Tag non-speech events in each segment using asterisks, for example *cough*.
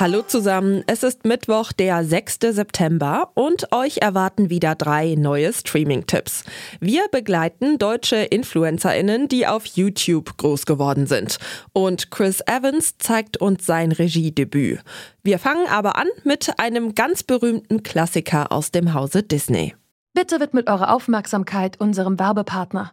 Hallo zusammen, es ist Mittwoch, der 6. September und euch erwarten wieder drei neue Streaming-Tipps. Wir begleiten deutsche InfluencerInnen, die auf YouTube groß geworden sind. Und Chris Evans zeigt uns sein Regiedebüt. Wir fangen aber an mit einem ganz berühmten Klassiker aus dem Hause Disney. Bitte widmet eure Aufmerksamkeit unserem Werbepartner.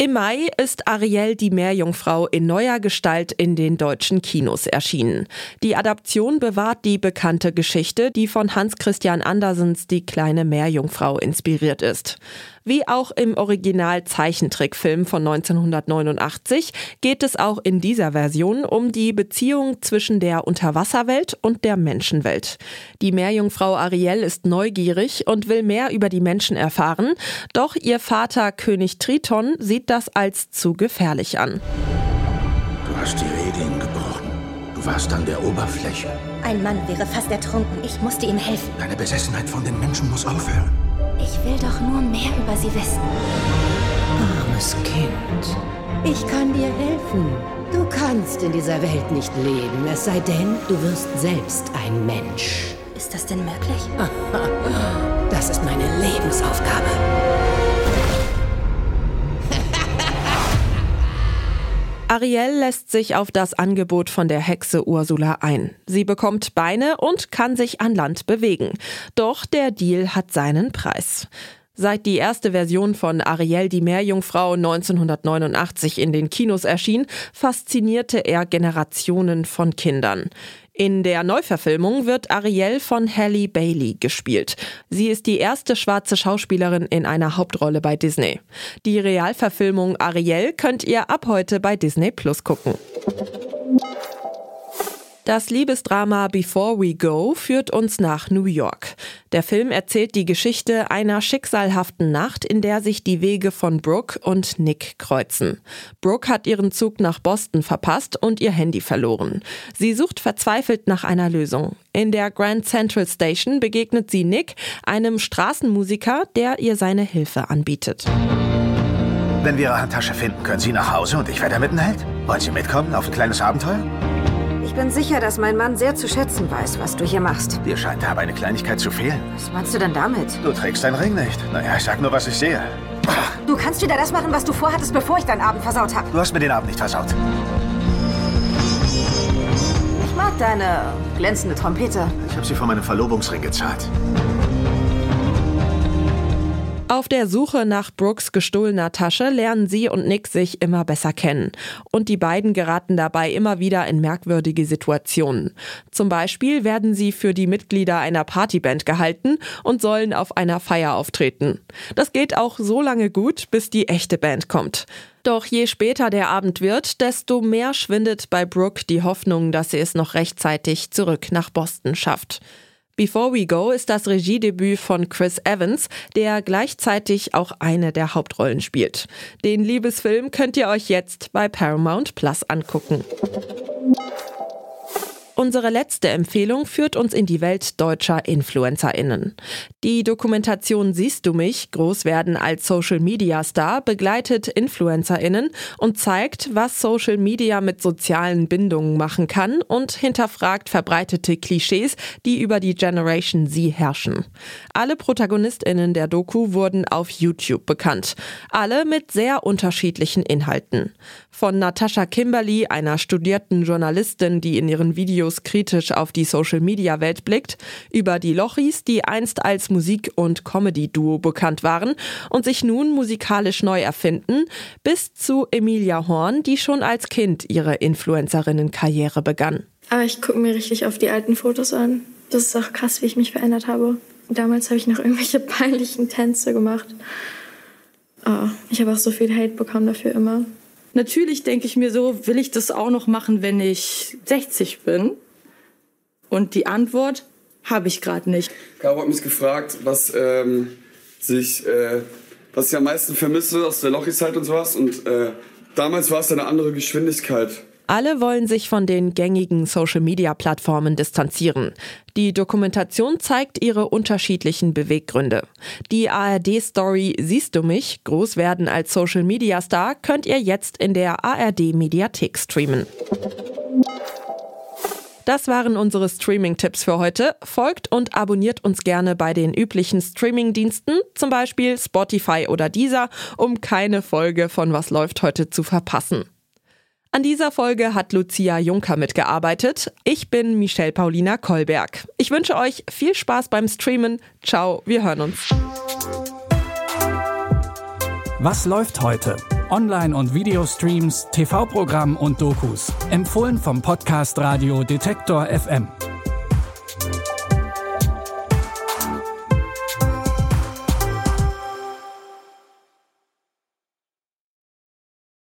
Im Mai ist Ariel die Meerjungfrau in neuer Gestalt in den deutschen Kinos erschienen. Die Adaption bewahrt die bekannte Geschichte, die von Hans Christian Andersens Die kleine Meerjungfrau inspiriert ist. Wie auch im Original Zeichentrickfilm von 1989 geht es auch in dieser Version um die Beziehung zwischen der Unterwasserwelt und der Menschenwelt. Die Meerjungfrau Ariel ist neugierig und will mehr über die Menschen erfahren, doch ihr Vater König Triton sieht das als zu gefährlich an. Du hast die Regeln gebrochen. Du warst an der Oberfläche. Ein Mann wäre fast ertrunken. Ich musste ihm helfen. Deine Besessenheit von den Menschen muss aufhören. Ich will doch nur mehr über sie wissen. Armes Kind. Ich kann dir helfen. Du kannst in dieser Welt nicht leben, es sei denn, du wirst selbst ein Mensch. Ist das denn möglich? *laughs* Das ist meine Lebensaufgabe. Ariel lässt sich auf das Angebot von der Hexe Ursula ein. Sie bekommt Beine und kann sich an Land bewegen. Doch der Deal hat seinen Preis. Seit die erste Version von Ariel die Meerjungfrau 1989 in den Kinos erschien, faszinierte er Generationen von Kindern. In der Neuverfilmung wird Ariel von Halle Bailey gespielt. Sie ist die erste schwarze Schauspielerin in einer Hauptrolle bei Disney. Die Realverfilmung Ariel könnt ihr ab heute bei Disney Plus gucken. Das Liebesdrama Before We Go führt uns nach New York. Der Film erzählt die Geschichte einer schicksalhaften Nacht, in der sich die Wege von Brooke und Nick kreuzen. Brooke hat ihren Zug nach Boston verpasst und ihr Handy verloren. Sie sucht verzweifelt nach einer Lösung. In der Grand Central Station begegnet sie Nick, einem Straßenmusiker, der ihr seine Hilfe anbietet. Wenn wir Ihre Handtasche finden, können Sie nach Hause und ich werde Mittenheld? Wollen Sie mitkommen auf ein kleines Abenteuer? Ich bin sicher, dass mein Mann sehr zu schätzen weiß, was du hier machst. Dir scheint aber eine Kleinigkeit zu fehlen. Was meinst du denn damit? Du trägst deinen Ring nicht. Naja, ich sag nur, was ich sehe. Du kannst wieder das machen, was du vorhattest, bevor ich deinen Abend versaut habe. Du hast mir den Abend nicht versaut. Ich mag deine glänzende Trompete. Ich habe sie von meinem Verlobungsring gezahlt. Auf der Suche nach Brooks gestohlener Tasche lernen sie und Nick sich immer besser kennen. Und die beiden geraten dabei immer wieder in merkwürdige Situationen. Zum Beispiel werden sie für die Mitglieder einer Partyband gehalten und sollen auf einer Feier auftreten. Das geht auch so lange gut, bis die echte Band kommt. Doch je später der Abend wird, desto mehr schwindet bei Brooke die Hoffnung, dass sie es noch rechtzeitig zurück nach Boston schafft. Before We Go ist das Regiedebüt von Chris Evans, der gleichzeitig auch eine der Hauptrollen spielt. Den Liebesfilm könnt ihr euch jetzt bei Paramount Plus angucken. Unsere letzte Empfehlung führt uns in die Welt deutscher InfluencerInnen. Die Dokumentation Siehst du mich, groß werden als Social Media Star, begleitet InfluencerInnen und zeigt, was Social Media mit sozialen Bindungen machen kann und hinterfragt verbreitete Klischees, die über die Generation Z herrschen. Alle ProtagonistInnen der Doku wurden auf YouTube bekannt. Alle mit sehr unterschiedlichen Inhalten. Von Natascha Kimberly, einer studierten Journalistin, die in ihren Videos kritisch auf die Social-Media-Welt blickt, über die Lochis, die einst als Musik- und Comedy-Duo bekannt waren und sich nun musikalisch neu erfinden, bis zu Emilia Horn, die schon als Kind ihre Influencerinnen-Karriere begann. Aber ich gucke mir richtig auf die alten Fotos an. Das ist auch krass, wie ich mich verändert habe. Damals habe ich noch irgendwelche *laughs* peinlichen Tänze gemacht. Oh, ich habe auch so viel Hate bekommen dafür immer. Natürlich denke ich mir so, will ich das auch noch machen, wenn ich 60 bin? Und die Antwort habe ich gerade nicht. Caro hat mich gefragt, was ähm, sich, äh, was ich am meisten vermisse aus der Lochis-Zeit und sowas. Und äh, damals war es eine andere Geschwindigkeit. Alle wollen sich von den gängigen Social-Media-Plattformen distanzieren. Die Dokumentation zeigt ihre unterschiedlichen Beweggründe. Die ARD-Story Siehst du mich? Groß werden als Social-Media-Star könnt ihr jetzt in der ARD-Mediathek streamen. Das waren unsere Streaming-Tipps für heute. Folgt und abonniert uns gerne bei den üblichen Streaming-Diensten, zum Beispiel Spotify oder Deezer, um keine Folge von Was läuft heute zu verpassen. An dieser Folge hat Lucia Juncker mitgearbeitet. Ich bin Michelle Paulina Kolberg. Ich wünsche euch viel Spaß beim Streamen. Ciao, wir hören uns. Was läuft heute? Online- und Videostreams, TV-Programm und Dokus. Empfohlen vom Podcast Radio Detektor FM.